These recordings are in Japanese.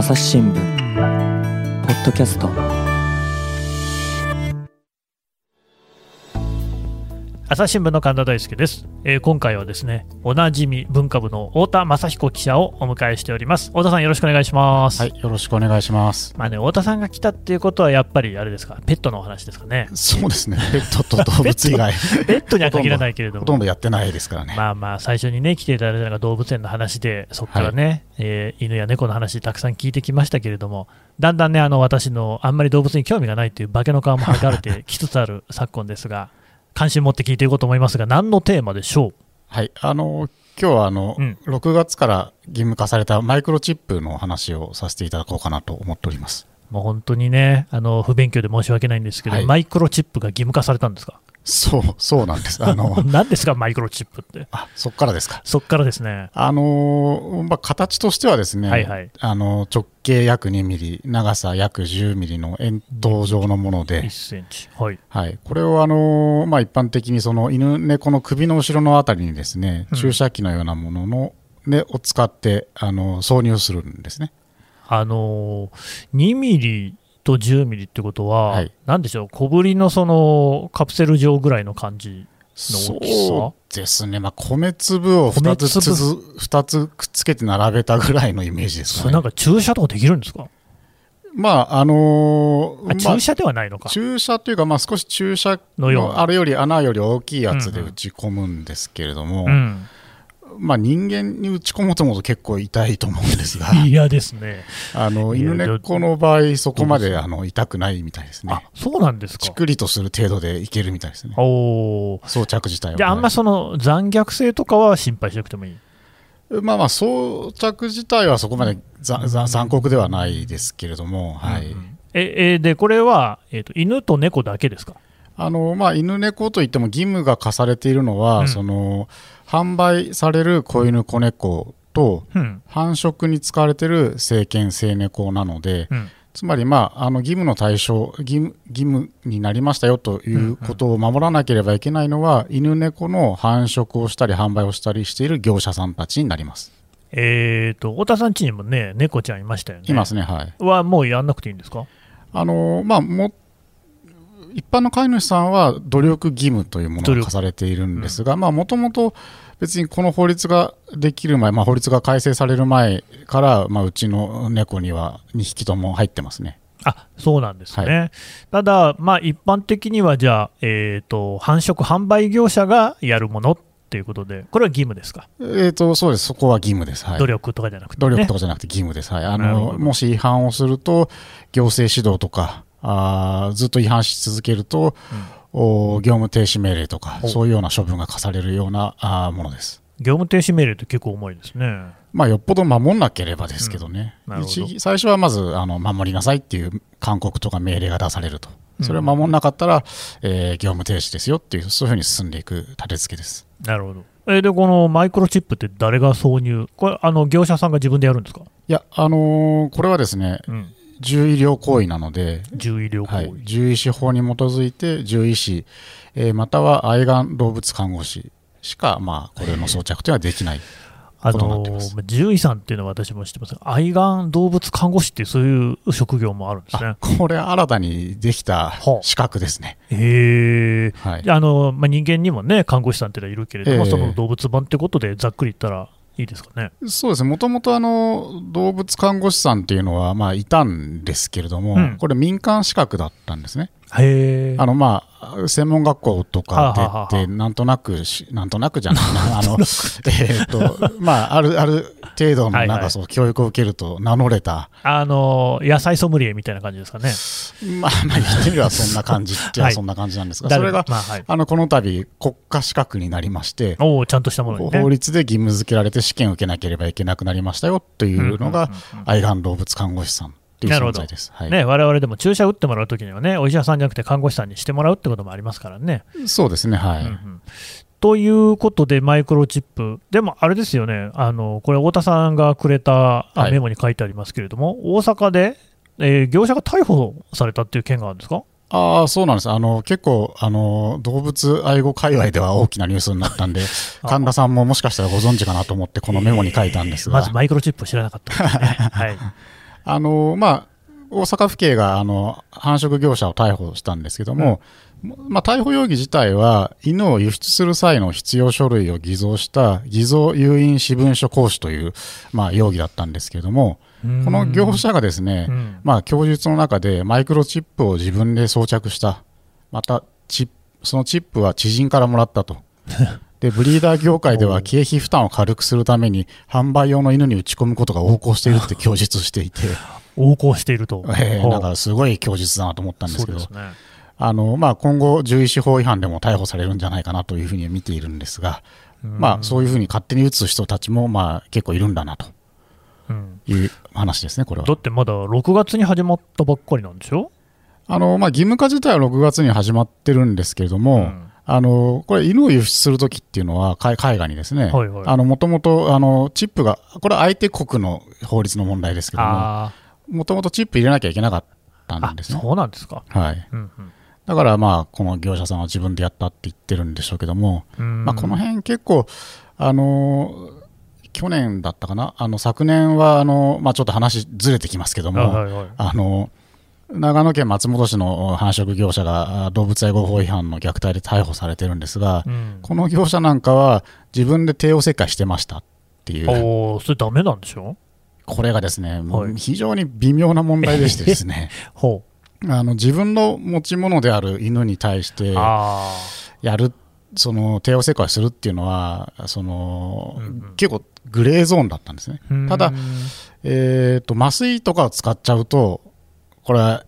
朝日新聞ポッドキャスト。朝日新聞の神田大輔です、えー今回はですねおなじみ文化部の太田雅彦記者をお迎えしております。太田さんよろしくお願いします、はい、よろしくお願いします。まあね太田さんが来たっていうことはやっぱりあれですか？ペットのお話ですかね？そうですね、ペットと動物以外、ペットには限らないけれどほとんもどやってないですからね。まあまあ最初にね来ていただいたのが動物園の話でそこからね、えー犬や猫の話たくさん聞いてきましたけれどもだんだんねあの私のあんまり動物に興味がないという化けの皮も剥がれてきつつある昨今ですが関心持って聞いていこうと思いますが何のテーマでしょう？はい、あの、今日はあの、うん。6月から義務化されたマイクロチップの話をさせていただこうかなと思っております。もう本当にね、あの不勉強で申し訳ないんですけど、はい。マイクロチップが義務化されたんですか、そう、そうなんです。あの、何ですか、マイクロチップって、あ、そっからですか。そっからですね、あの、まあ、形としてはですね、はいはい。あの、直径約2ミリ、長さ約10ミリの円筒状のもので1、センチ、はい、はい、これをあの、まあ、一般的にその犬猫の首の後ろのあたりにですね、うん。注射器のようなものの、ね、を使ってあの挿入するんですね。あのー2ミリと10ミリってことは、はい。なんでしょう、小ぶりのそのカプセル状ぐらいの感じ、の大きさ？そうですね、まあ、米粒を2つつづ二つくっつけて並べたぐらいのイメージですかね。それなんか注射とかできるんですか、まああのあまあ注射ではないのか、注射というか、まあ、少し注射のあれより穴より大きいやつでうんうん。打ち込むんですけれども、うん、まあ、人間に打ち込もうと思うと結構痛いと思うんですが。嫌ですね、あの犬猫の場合、そこまでであの痛くないみたいですあね。そうなんですか、チクリとする程度でいけるみたいですね。おー装着自体は。あ、あんまその残虐性とかは心配しなくてもいい？まあまあ、装着自体はそこまで残酷ではないですけれども、はい。うんええでこれは、えーと犬と猫だけですか？あのまあ、犬猫といっても義務が課されているのは、うんその販売される子犬、子猫とうん。繁殖に使われている成犬、成猫なので、うん。つまり、まあ、あの義務の対象義務、義務になりましたよということを守らなければいけないのは、犬猫の繁殖をしたり、販売をしたりしている業者さんたちになります。えーと太田さん家にもね猫ちゃんいましたよね。いますね、はい。はもうやんなくていいんですか？あのまあ、も一般の飼い主さんは努力義務というものが課されているんですが、もともと別にこの法律ができる前、まあ、法律が改正される前から、まあ、うちの猫には2匹とも入ってますね。あそうなんですね、ただ、まあ、一般的にはじゃあ、えー、と繁殖販売業者がやるものっていうことで、これは義務ですか、えー、とそうです、そこは義務です。はい、努力とかじゃなくて、ね、努力とかじゃなくて義務です。はい、あのもし違反をすると、行政指導とか、あーずっと違反し続けると、お業務停止命令とか、おそういうような処分が課されるようなあーものです。業務停止命令って結構重いですね。まあ、よっぽど守んなければですけどね、うん。ど。一最初はまずあの守りなさいっていう勧告とか命令が出されると、うん。それを守んなかったら、えー業務停止ですよっていう、そういうふうに進んでいく立て付けです。なるほど。えーで、このマイクロチップって誰が挿入、これ、あの業者さんが自分でやるんですか、いや、あのーこれはですね、うん、獣医療行為なので、獣医療行為、はい、獣医師法に基づいて獣医師、えーまたは愛玩動物看護師しか、まあ、これの装着というのはできない。あの獣医さんっていうのは私も知ってますが、愛玩動物看護師っていうそういう職業もあるんですねあ。これ新たにできたはあ資格ですね。へえ。はいであのまあ、人間にもね、看護師さんっていうのはいるけれども、ええその動物版ってことでざっくり言ったらいいですかね。そうですね、もともとあの動物看護師さんっていうのは、まあ、いたんですけれども、うんこれ、民間資格だったんですね。あのまあ、専門学校とかはあはあはあ。出て、なんとなくし、なんとなくじゃないな、あのえっと、まあ、あるある程度のはいはないんかそう教育を受けると名乗れた、あの野菜ソムリエみたいな感じですかね。まあ、まあ、言ってみればそんな感じって はい。そんな感じなんですが、誰それが、まあはい、あのこの度国家資格になりまして、おお、ちゃんとしたものにね。法律で義務付けられて試験を受けなければいけなくなりましたよというのが、愛玩動物看護師さんというなるほど存在です。はいね、我々でも注射打ってもらうときにはね、お医者さんじゃなくて看護師さんにしてもらうってこともありますからね。そうですね、はい。うんうんということで、マイクロチップ、でもあれですよね、あのこれ、太田さんがくれたメモに書いてありますけれども、大阪で、えー業者が逮捕されたっていう件があるんですか？ああ、そうなんです。あの、結構、あの、動物愛護界隈では大きなニュースになったんで、あ神田さんももしかしたらご存知かなと思って、このメモに書いたんですが、まずマイクロチップを知らなかったね。はい、あのまあ、大阪府警があの繁殖業者を逮捕したんですけども、まあ、逮捕容疑自体は、犬を輸出する際の必要書類を偽造した偽造誘引私文書行使という、まあ、容疑だったんですけれども、この業者がですね、まあ、供述の中でマイクロチップを自分で装着した、またチそのチップは知人からもらったと。でブリーダー業界では経費負担を軽くするために販売用の犬に打ち込むことが横行しているって 供述していて。横行していると、えー、なんかすごい供述だなと思ったんですけど、ね、あのまあ、今後、獣医師法違反でも逮捕されるんじゃないかなというふうに見ているんですが、まあ、そういうふうに勝手に打つ人たちもまあ結構いるんだなと。いう話ですね、これは。だってまだ6月に始まったばっかりなんでしょ？あの、まあ、義務化自体は6月に始まってるんですけれども、うんあのこれ、犬を輸出するときっていうのは、海外にですね、もともとチップが、これは相手国の法律の問題ですけども、もともとチップ入れなきゃいけなかったんですね。そうなんですか。はい。うんうんだからまあこの業者さんは自分でやったって言ってるんでしょうけども、まあ、この辺結構、あの去年だったかな、あの昨年はあの、まあ、ちょっと話ずれてきますけども、はいはい、あの長野県松本市の繁殖業者が動物愛護法違反の虐待で逮捕されてるんですが、うん、この業者なんかは自分で帝王切開してましたっていう。おそれダメなんでしょ？これがですね、はい、非常に微妙な問題でしてですね。ほう。あの自分の持ち物である犬に対してやるその帝王切開するっていうのはその、うんうん、結構グレーゾーンだったんですね。ただ、えーと麻酔とかを使っちゃうとこれは、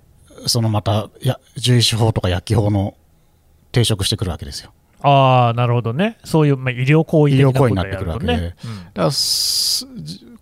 そのまた、や獣医師法とか薬機法の抵触してくるわけですよ。ああ、なるほどね。そういう、まあ、医療行為、ね、医療行為になってくるわけで。うん、だから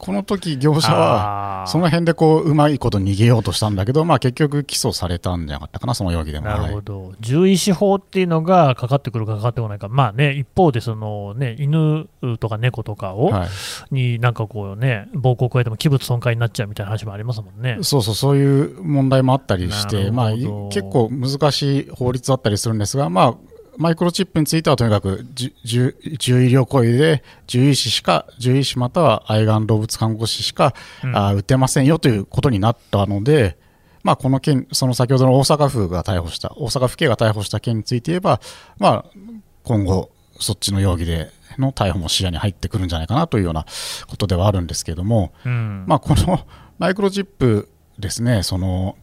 この時業者は、その辺でこううまいこと逃げようとしたんだけど、まあ、結局、起訴されたんじゃなかったかな、その容疑でも。なるほど、獣医師法っていうのがかかってくるかかってこないか、まあね、一方でその、ね、犬とか猫とかを、はい、になんかこうね、暴行を加えても器物損壊になっちゃうみたいな話もありますもんね。そうそう、そういう問題もあったりして、まあ、結構難しい法律だったりするんですが、まあ、マイクロチップについてはとにかく獣医療行為で獣医師しか獣医師または愛玩動物看護師しか、うん、あ打てませんよということになったので、まあ、この件その先ほどの大阪府が逮捕した大阪府警が逮捕した件について言えば、まあ、今後そっちの容疑での逮捕も視野に入ってくるんじゃないかなというようなことではあるんですけれども、うん、まあ、この マイクロチップですねその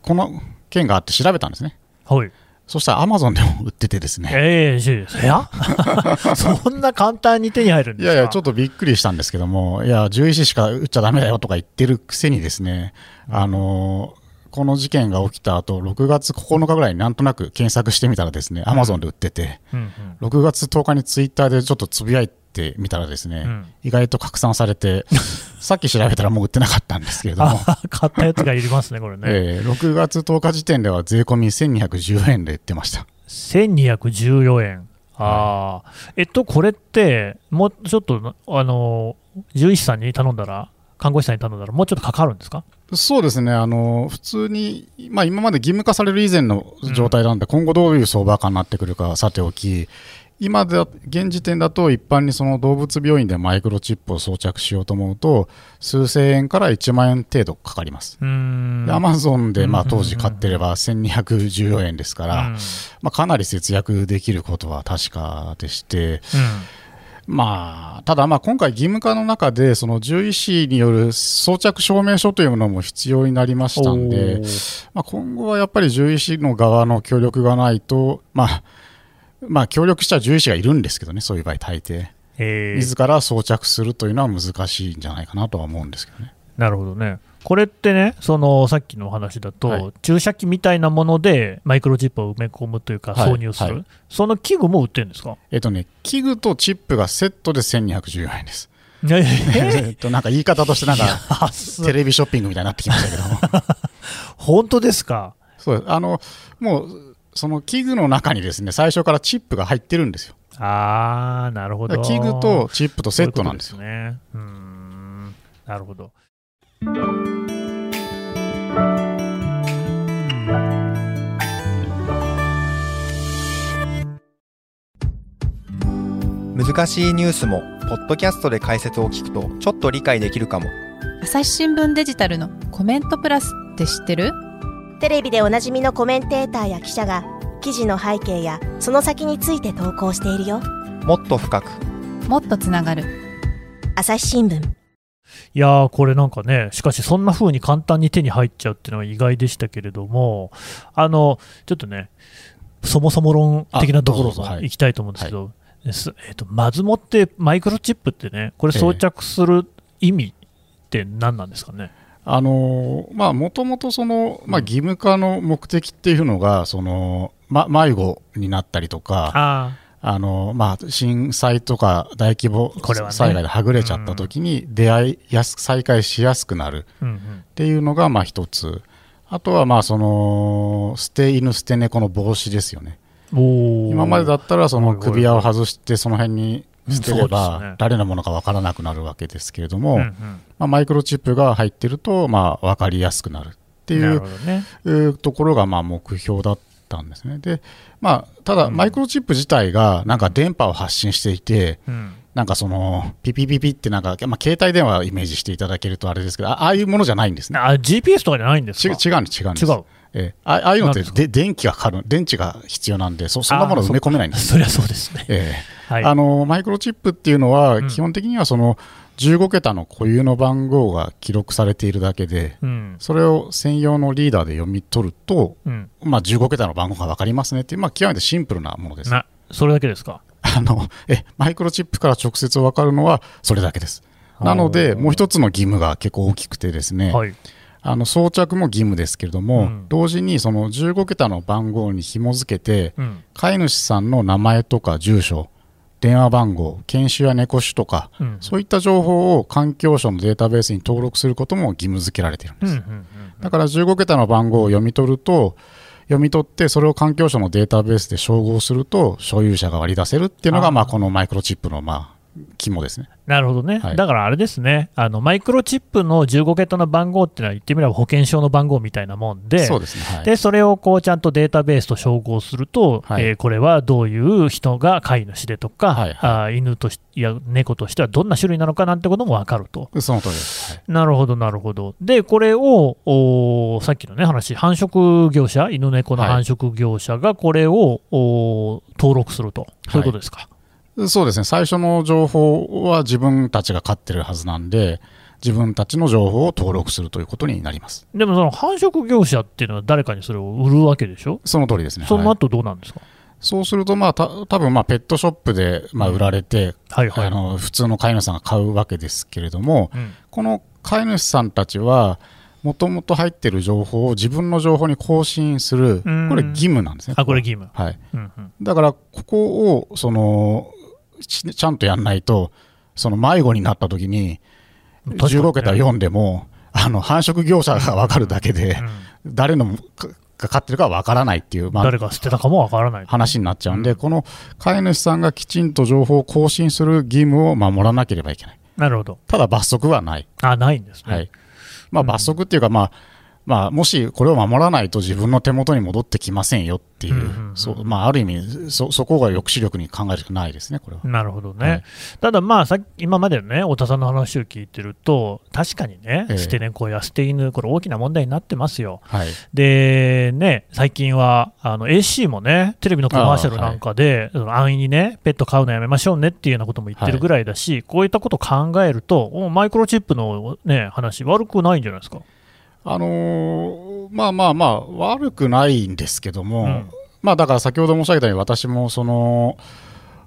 この件があって調べたんですね。はいそしたらアマゾンでも売っててですね。ええー、いや そんな簡単に手に入るんですか？いやいや、ちょっとびっくりしたんですけども、いや、獣医師しか売っちゃだめだよとか言ってるくせにですね、あのこの事件が起きた後、6月9日ぐらいになんとなく検索してみたらですね、アマゾンで売ってて、うんうん、6月10日にツイッターでちょっとつぶやいてみたらですね、うん、意外と拡散されて、さっき調べたらもう売ってなかったんですけれども。買ったやつがいりますね、これね。えー、6月10日時点では税込み1210円で売ってました。1214円。ああ、えっと、これって、もうちょっと、あの、獣医師さんに頼んだら、看護師さんに頼んだら、もうちょっとかかるんですか？そうですね、あの普通に、まあ、今まで義務化される以前の状態なんで、うん、今後どういう相場感になってくるかさておき、今で現時点だと一般にその動物病院でマイクロチップを装着しようと思うと数千円から1万円程度かかります。アマゾンでまあ当時買ってれば1214円ですから、まあ、かなり節約できることは確かでして、まあ、ただ、まあ今回、義務化の中で、その獣医師による装着証明書というものも必要になりましたんで、まあ、今後はやっぱり獣医師の側の協力がないと、まあ、まあ、協力した獣医師がいるんですけどね、そういう場合、大抵。自ら装着するというのは難しいんじゃないかなとは思うんですけどね。なるほどね。これってね、そのさっきの話だと、はい、注射器みたいなものでマイクロチップを埋め込むというか、挿入する、はい。はい、その器具も売ってるんですか？えっとね、器具とチップがセットで1214円です。えっとなんか言い方としてなんか テレビショッピングみたいになってきましたけど。本当ですか？そうあのもうその器具の中にですね最初からチップが入ってるんですよ。ああなるほど。器具とチップとセットなんですよ。ね。うん。なるほど難しいニュースもポッドキャストで解説を聞くとちょっと理解できるかも。朝日新聞デジタルのコメントプラスって知ってる？テレビでおなじみのコメンテーターや記者が記事の背景やその先について投稿しているよ。もっと深く。もっとつながる。朝日新聞。いやー、これなんかね、しかしそんな風に簡単に手に入っちゃうっていうのは意外でしたけれども、あのちょっとね、そもそも論的なところあどうぞはい。行きたいと思うんですけど、すえー、とまずもってマイクロチップってね、これ装着する意味って何なんですかね？あのまあもともとその、まあ、義務化の目的っていうのがその、ま、迷子になったりとかああの、まあ、震災とか大規模これはね。災害ではぐれちゃった時に出会いやす再会しやすくなるっていうのがまあ一つ。あとはまあその捨て犬捨て猫の防止ですよね今までだったらその首輪を外してその辺に捨てればね誰のものか分からなくなるわけですけれども、まあ、マイクロチップが入ってるとまあ分かりやすくなるっていうところがまあ目標だったんですね。で、まあ、ただ、うんマイクロチップ自体がなんか電波を発信していて、うんなんかそのピピピピってなんか、まあ、携帯電話をイメージしていただけるとあれですけど、あああいうものじゃないんですね。あ GPS とかじゃないんです違うんです、違うんです。違う。えーあああいうのってで電気がかかる、電池が必要なんで、そそんなもの埋め込めないんです。そ りゃそうですね。えーはい。あのマイクロチップっていうのは、うん基本的にはその15桁の固有の番号が記録されているだけで、うん。それを専用のリーダーで読み取ると、うん。まあ、15桁の番号が分かりますねっていう、まあ、極めてシンプルなものです。な、それだけですか？あのえマイクロチップから直接分かるのはそれだけです。なので、もう一つの義務が結構大きくてですね、はい。あの装着も義務ですけれども、うん同時にその15桁の番号に紐付けて、うん。飼い主さんの名前とか住所、電話番号、犬種や猫種とか、うん。そういった情報を環境省のデータベースに登録することも義務付けられているんです。だから15桁の番号を読み取ると、読み取って、それを環境省のデータベースで照合すると、所有者が割り出せるっていうのが、まあ、このマイクロチップの、まあ、肝ですね。なるほどね、はいだからあれですねあの、マイクロチップの15桁の番号っていうのは、言ってみれば保険証の番号みたいなもんで、そうですね。はい。でそれをこうちゃんとデータベースと照合すると、はいえーこれはどういう人が飼い主でとか、はいはいあー犬としや猫としてはどんな種類なのかなんてことも分かると。その通りです。はいなるほど、なるほど。で、これをおーさっきのね話、繁殖業者、犬猫のはい繁殖業者がこれを、おー登録すると、そういうことですか。そうですね。最初の情報は自分たちが飼ってるはずなんで、自分たちの情報を登録するということになります。でもその繁殖業者っていうのは誰かにそれを売るわけでしょ、その通りですね。はいその後どうなんですか、そうすると、まあ、た多分まあペットショップでまあ売られて、はいはい。あの普通の飼い主さんが買うわけですけれども、うんこの飼い主さんたちは、もともと入ってる情報を自分の情報に更新する、うんこれ義務なんですね。あ、これ義務。はい。うんうんだから、ここを、その、ちちゃんとやんないと、その迷子になった時に、確かにね15桁読んでも、あの繁殖業者が分かるだけで、誰のかが飼ってるかは分からないっていう、まあ誰が捨てたかもわからない。話になっちゃうんで、うんこの飼い主さんがきちんと情報を更新する義務を守らなければいけない。なるほど。ただ罰則はない。あ、ないんですね。はい。まあうん罰則っていうか、まあ、まあ、もしこれを守らないと自分の手元に戻ってきませんよっていう、うんうんうんそうまあ、ある意味そ、そこが抑止力に考えるしかないですね、これは。なるほどね。はいただまあさっき、今までのね、太田さんの話を聞いてると、確かにね、ええ捨て猫や捨て犬、これ大きな問題になってますよ。はい。で、ね、最近はあの AC もね、テレビのコマーシャルなんかで、その安易にね、ペット飼うのやめましょうねっていうようなことも言ってるぐらいだし、こういったことを考えると、おマイクロチップの、ね、話、悪くないんじゃないですか。あのーまあまあまあ、悪くないんですけども、うんまあだから先ほど申し上げたように、私もその、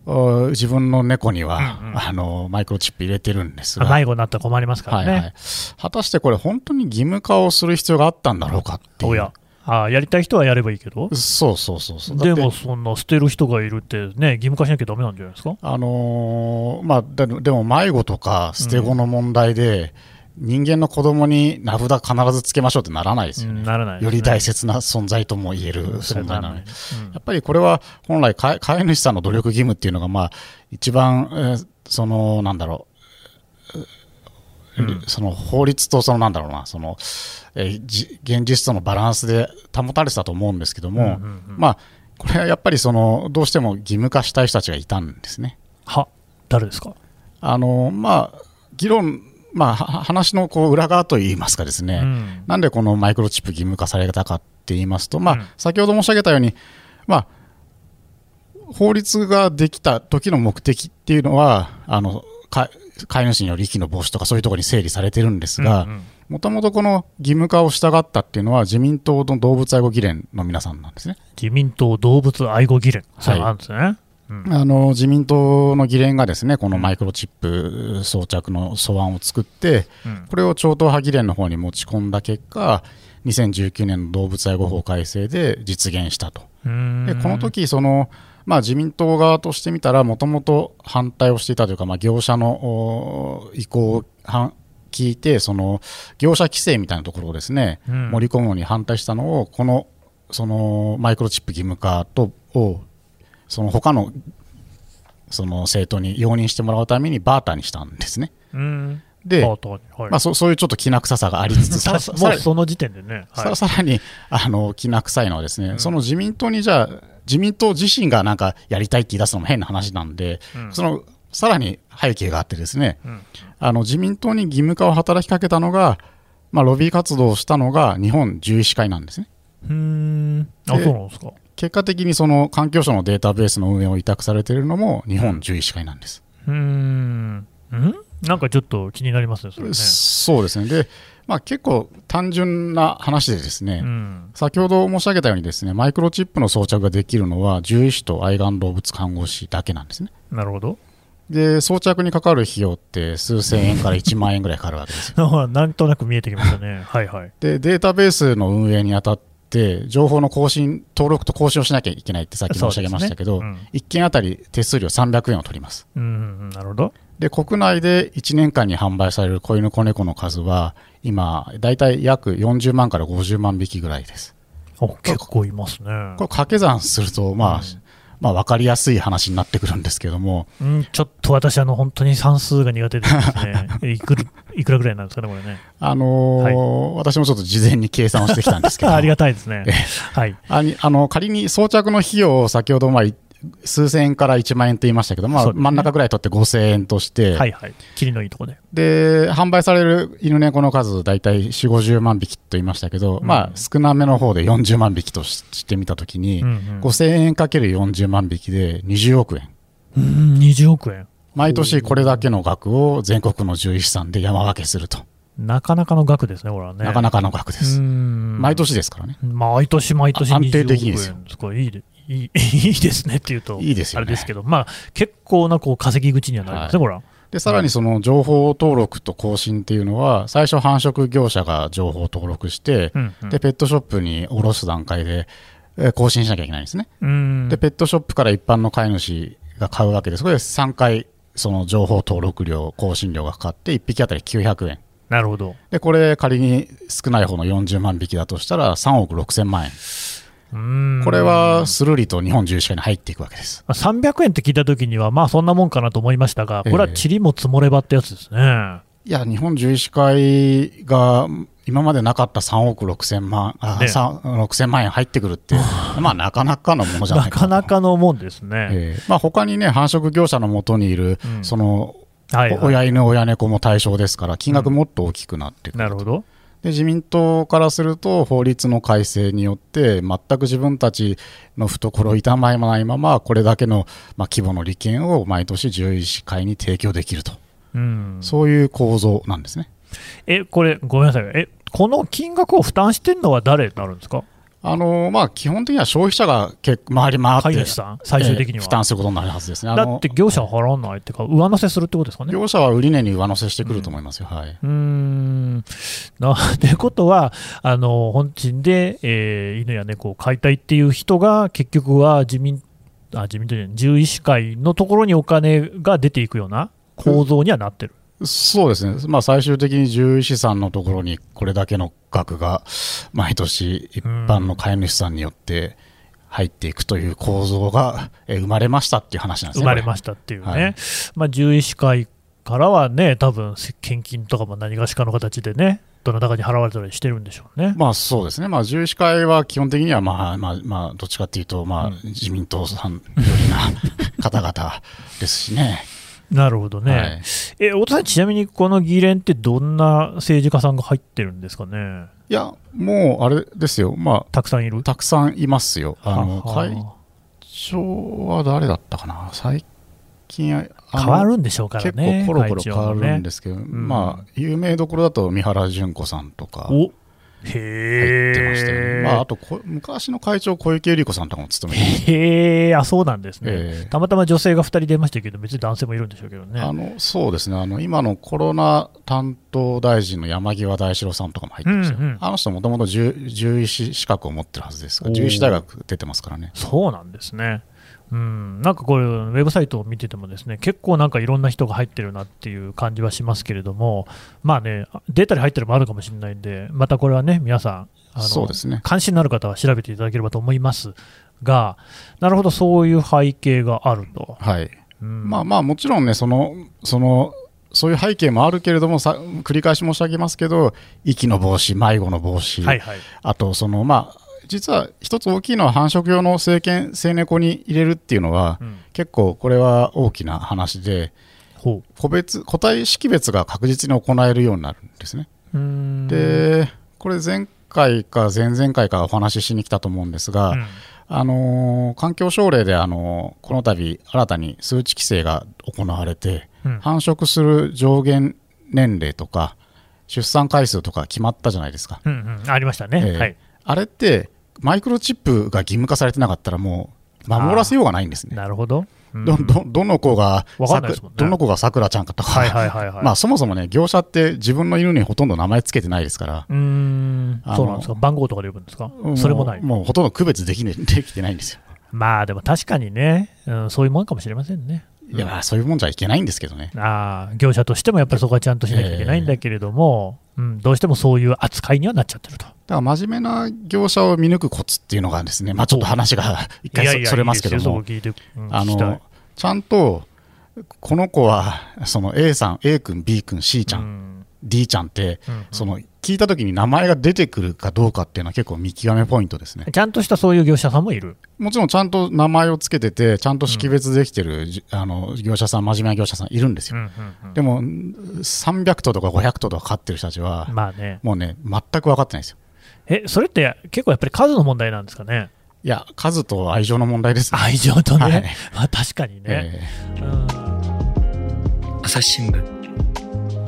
あ自分の猫には、うんうんあのマイクロチップ入れてるんですが、迷子になったら困りますからね。はいはい、果たしてこれ、本当に義務化をする必要があったんだろうかっていう。あやりたい人はやればいいけど、そうそうそうそう。でもそんな捨てる人がいるってね、義務化しなきゃだめなんじゃないですか？あのーまあ、ででも迷子とか捨て子の問題で、人間の子供に名札必ずつけましょうってならないですよね。うんならないね。より大切な存在とも言える存在なので。うん。やっぱりこれは本来飼い、主さんの努力義務っていうのが、まあ、一番、えーその、なんだろう、うん。その法律とその、なんだろうな、その、えーじ現実とのバランスで保たれてたと思うんですけども、うんうんうん。まあ、これはやっぱりその、どうしても義務化したい人たちがいたんですね。は誰ですか？あのまあ、議論まあ、は話のこう裏側といいますかですね、うん。なんでこのマイクロチップ義務化されたかって言いますと、まあうん。先ほど申し上げたように、まあ、法律ができた時の目的っていうのは、あのか飼い主による遺棄の防止とかそういうところに整理されてるんですがもともとこの義務化を従ったっていうのは、自民党の動物愛護議連の皆さんなんですね。自民党動物愛護議連、そういうのがあるんですね。うん。あの自民党の議連がですねこのマイクロチップ装着の素案を作って、うん。これを超党派議連の方に持ち込んだ結果、2019年の動物愛護法改正で実現したと。でこの時そのまあ、自民党側としてみたら、もともと反対をしていたというか、まあ、業者のお意向をは聞いて、その業者規制みたいなところをですね、うん。盛り込むのに反対したのを、このそのマイクロチップ義務化とを、その他のその政党に容認してもらうためにバーターにしたんですね。うん。で、はい。まあ、そそういうちょっときな臭さがありつつ、さもうその時点でね、はい。ささらにあのきな臭いのはですね、その自民党にじゃあ、自民党自身がなんかやりたいって言い出すのも変な話なんで、うん。そのさらに背景があってですね、うん。あの自民党に義務化を働きかけたのが、まあ、ロビー活動をしたのが日本獣医師会なんですね。うーん。あでそうなんですか結果的にその環境省のデータベースの運営を委託されているのも日本獣医師会なんです。うーんんなんかちょっと気になりますねそれねそうですね。で、まあ、結構単純な話でですね、うん先ほど申し上げたようにですね、マイクロチップの装着ができるのは獣医師と愛玩動物看護師だけなんですね。なるほどで、装着にかかる費用って数千円から1万円ぐらいかかるわけですよ。なんとなく見えてきましたねはいはいで、データベースの運営にあたって、情報の更新、登録と更新をしなきゃいけないってさっき申し上げましたけど、そうですね。1件あたり手数料300円を取ります。うん、うん、なるほど。で、国内で1年間に販売される子犬子猫の数は、今、だいたい約40万から50万匹ぐらいです。お結構いますね。これ掛け算すると、まあ、まあ、分かりやすい話になってくるんですけども、うん、ちょっと私、あの本当に算数が苦手でですね、いくらいくらぐらいなんですかね、これね。あのー私もちょっと事前に計算をしてきたんですけど、ありがたいですねえ。はい。あの仮に装着の費用を先ほど、まあ、い数千円から1万円と言いましたけど、まあ真ん中ぐらい取って5000円として、はいはい。切りのいいとこで。で販売される犬猫の数、大体4、50万匹と言いましたけど、うんまあ、少なめの方で40万匹とししてみたときに、うんうん5000円かける40万匹で20億円。うん、20億円。毎年これだけの額を全国の獣医師さんで山分けすると、なかなかの額ですね、これはね。なかなかの額です。ん毎年ですからね。毎年毎年あ安定20億円的にですよすごいいいでいい いいですねっていうと、いいですよねあれですけど、まあ、結構なこう稼ぎ口にはなりますね、はこれは。でさらにその情報登録と更新っていうのは、最初、繁殖業者が情報登録して、うんうんでペットショップに卸す段階でえー更新しなきゃいけないんですね。うんで、ペットショップから一般の飼い主が買うわけです。これ3回、その情報登録料、更新料がかかって、1匹あたり900円。なるほど。で、これ仮に少ない方の40万匹だとしたら3億6千万円。うんこれはスルリと日本獣医師会に入っていくわけです。まあ300円って聞いたときには、まあそんなもんかなと思いましたが、これは塵も積もればってやつですね。いや、日本獣医師会が今までなかった3億6千万、あね3 6千万円入ってくるって、まあなかなかのものじゃなないかかなかのもんですね。ええまあ他にね、繁殖業者のもとにいる、うんその、はい、はい。親犬、親猫も対象ですから、金額もっと大きくなってくるなるほど。で自民党からすると、法律の改正によって、全く自分たちの懐を痛まないまま、これだけの、まあ、規模の利権を毎年、獣医師会に提供できると、うん。そういう構造なんですね。え、これ、ごめんなさい。え、この金額を負担してるのは誰になるんですか？あのまあ、基本的には消費者が結構回り回って、最終的には。えー負担することになるはずですね。あだのって業者は払わないっていうか、上乗せするってことですかね。業者は売値に上乗せしてくると思いますよ。はいうーん。なってことは、あの本賃で、えー犬や猫を飼いたいっていう人が、結局は自民あ自民党じゃない獣医師会のところにお金が出ていくような構造にはなってる。そうですね、まあ、最終的に獣医師さんのところにこれだけの額が毎年一般の飼い主さんによって入っていくという構造がえー生まれましたっていう話なんですね。し生まれましたっていうね、はいまあ、獣医師会からはね、多分献金とかも何がしかの形でね、どなたかに払われたりしてるんでしょうね。まあそうですね、まあ、獣医師会は基本的には、まあまあまあ、どっちかっていうと、まあうん自民党さんよりな方々ですしね。なるほどね、はい、え太田さん、ちなみにこの議連ってどんな政治家さんが入ってるんですかね？いや、もうあれですよ、まあ、たくさんいる？たくさんいますよ。あの会長は誰だったかな、最近変わるんでしょうからね、結構コロコロ変わるんですけど、ねうん、まあ、有名どころだと三原純子さんとか。お入ってましたよね。まあ、あと昔の会長、小池百合子さんとかも務めてへえ、あ、そうなんですね、たまたま女性が2人出ましたけど、別に男性もいるんでしょうけどね。あのそうですね。あの、今のコロナ担当大臣の山際大志郎さんとかも入ってましたよ、うんうん、あの人、もともと獣医師資格を持ってるはずですが、獣医師大学出てますからね。そうなんですね。うん、なんかこれ、ウェブサイトを見てても、ですね結構なんかいろんな人が入ってるなっていう感じはしますけれども、まあね、データに入ってるのもあるかもしれないんで、またこれはね、皆さん、あのそうですね、関心のある方は調べていただければと思いますが、なるほど、そういう背景があると。はい、うん、まあまあ、もちろんね、そのそのそういう背景もあるけれどもさ、繰り返し申し上げますけど、息の防止、迷子の防止、はいはい、あとその、まあ、実は一つ大きいのは繁殖用の成犬、成猫に入れるっていうのは、うん、結構これは大きな話で、個別個体識別が確実に行えるようになるんですね。で、これ前回か前々回かお話ししに来たと思うんですが、うん、あの環境省令で、あのこの度新たに数値規制が行われて、うん、繁殖する上限年齢とか出産回数とか決まったじゃないですか。うんうん、ありましたね、えーはい、あれってマイクロチップが義務化されてなかったら、もう守らせようがないんですね。なるほど。どどどの子が、ね、どの子がさくらちゃんかとか、はいはいはいはい、まあそもそもね、業者って自分の犬にほとんど名前つけてないですから、うんそうなんですか、番号とかで呼ぶんですか、それもないもうほとんど区別でき,、ね、できてないんですよ。まあでも確かにね、うん、そういうもんかもしれませんね。いや、そういうもんじゃいけないんですけどね。あ業者としてもやっぱりそこはちゃんとしなきゃいけないんだけれども、えー、うん、どうしてもそういう扱いにはなっちゃってると。だから真面目な業者を見抜くコツっていうのがですね、まあ、ちょっと話が一回それますけども、あのちゃんとこの子はその A さん、A 君、B 君、C ちゃん、うん、D ちゃんって、うんうん、その聞いたときに名前が出てくるかどうかっていうのは結構見極めポイントですね。ちゃんとしたそういう業者さんもいる。もちろんちゃんと名前をつけてて、ちゃんと識別できてる、うん、あの業者さん、真面目な業者さんいるんですよ。うんうんうん、でも、300頭とか500頭とか飼ってる人たちは、まあね、もうね、全く分かってないですよ。え、それって結構やっぱり数の問題なんですかね？いや、数と愛情の問題です、ね、愛情とね、はい、まあ、確かにね。えー、朝日新聞、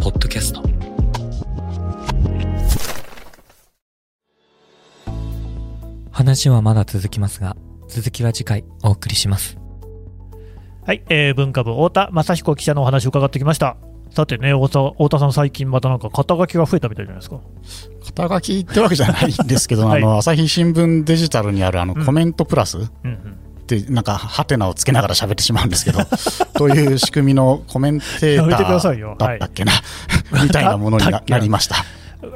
ポッドキャスト。話はまだ続きますが、続きは次回お送りします。はい、えー、文化部太田雅彦記者のお話を伺ってきました。さてね、太田太田さん、最近またなんか肩書きが増えたみたいじゃないですか。肩書きってわけじゃないんですけど、はい、あの朝日新聞デジタルにあるあのコメントプラス、うんうん。ってなんかハテナをつけながら喋ってしまうんですけど、という仕組みのコメンテーターだったっけな、みたいなものになりました。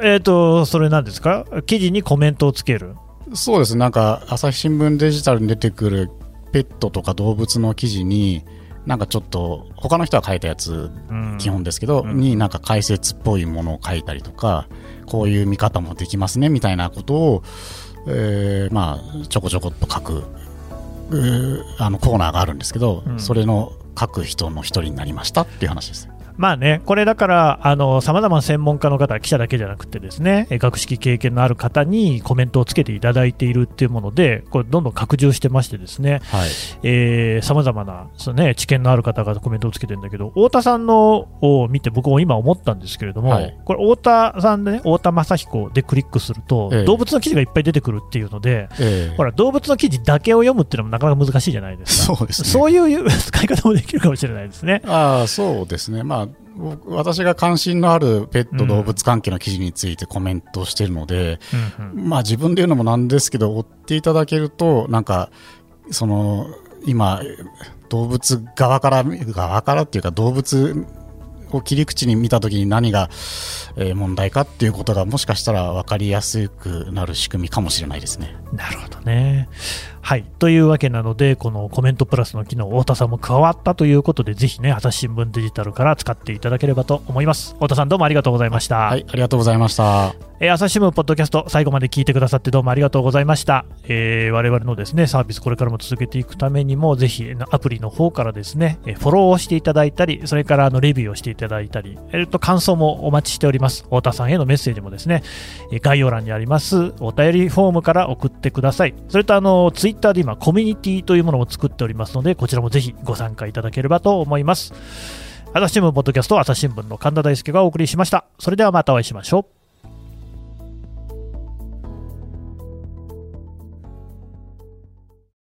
えっ、と、それなんですか、記事にコメントをつける？そうです、なんか朝日新聞デジタルに出てくるペットとか動物の記事に、なんかちょっと他の人が書いたやつ、基本ですけど、になんか解説っぽいものを書いたりとかこういう見方もできますねみたいなことを、えー、まあちょこちょこっと書くあのコーナーがあるんですけど、それの書く人の一人になりましたっていう話です。まあね、これだから、さまざまな専門家の方、記者だけじゃなくて、ですね学識経験のある方にコメントをつけていただいているっていうもので、これ、どんどん拡充してまして、ですねさまざまなその、ね、知見のある方がコメントをつけてるんだけど、太田さんのを見て、僕も今思ったんですけれども、はい、これ、太田さんでね、太田雅彦でクリックすると、ええ、動物の記事がいっぱい出てくるっていうので、え、ほら、動物の記事だけを読むっていうのもなかなか難しいじゃないですか、そうです、ね、そういう使い方もできるかもしれないですね。あそうですね、まあ私が関心のあるペット動物関係の記事についてコメントしているので、うん、まあ自分で言うのもなんですけど追っていただけるとなんかその今動物側から側からっていうか動物を切り口に見たときに何が、え問題かっていうことがもしかしたら分かりやすくなる仕組みかもしれないですね。なるほどね。はい。というわけなので、このコメントプラスの機能、太田さんも加わったということで、ぜひね、朝日新聞デジタルから使っていただければと思います。太田さんどうもありがとうございました。はい、ありがとうございました。えー、朝日新聞ポッドキャスト最後まで聞いてくださってどうもありがとうございました、えー、我々のですねサービスこれからも続けていくためにもぜひアプリの方からですねフォローをしていただいたりそれからあのレビューをしていただいたり、えー、と感想もお待ちしております太田さんへのメッセージもですね概要欄にありますお便りフォームから送ってくださいそれとあのツイッターで今コミュニティというものを作っておりますのでこちらもぜひご参加いただければと思います。朝日新聞ポッドキャスト朝日新聞の神田大輔がお送りしました。それではまたお会いしましょう。